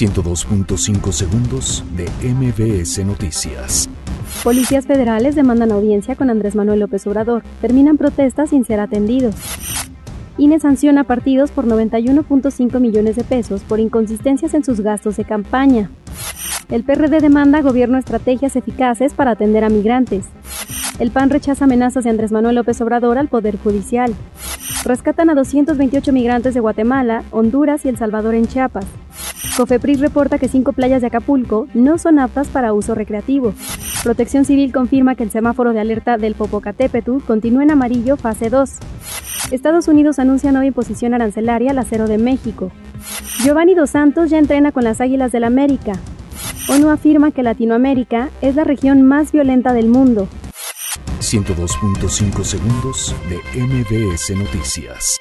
102.5 segundos de MBS Noticias. Policías federales demandan audiencia con Andrés Manuel López Obrador. Terminan protestas sin ser atendidos. INE sanciona partidos por 91.5 millones de pesos por inconsistencias en sus gastos de campaña. El PRD demanda gobierno estrategias eficaces para atender a migrantes. El PAN rechaza amenazas de Andrés Manuel López Obrador al Poder Judicial. Rescatan a 228 migrantes de Guatemala, Honduras y El Salvador en Chiapas. Cofepris reporta que cinco playas de Acapulco no son aptas para uso recreativo. Protección Civil confirma que el semáforo de alerta del Popocatépetl continúa en amarillo fase 2. Estados Unidos anuncia nueva imposición arancelaria al acero de México. Giovanni Dos Santos ya entrena con las Águilas del América. ONU afirma que Latinoamérica es la región más violenta del mundo. 102.5 segundos de MBS Noticias.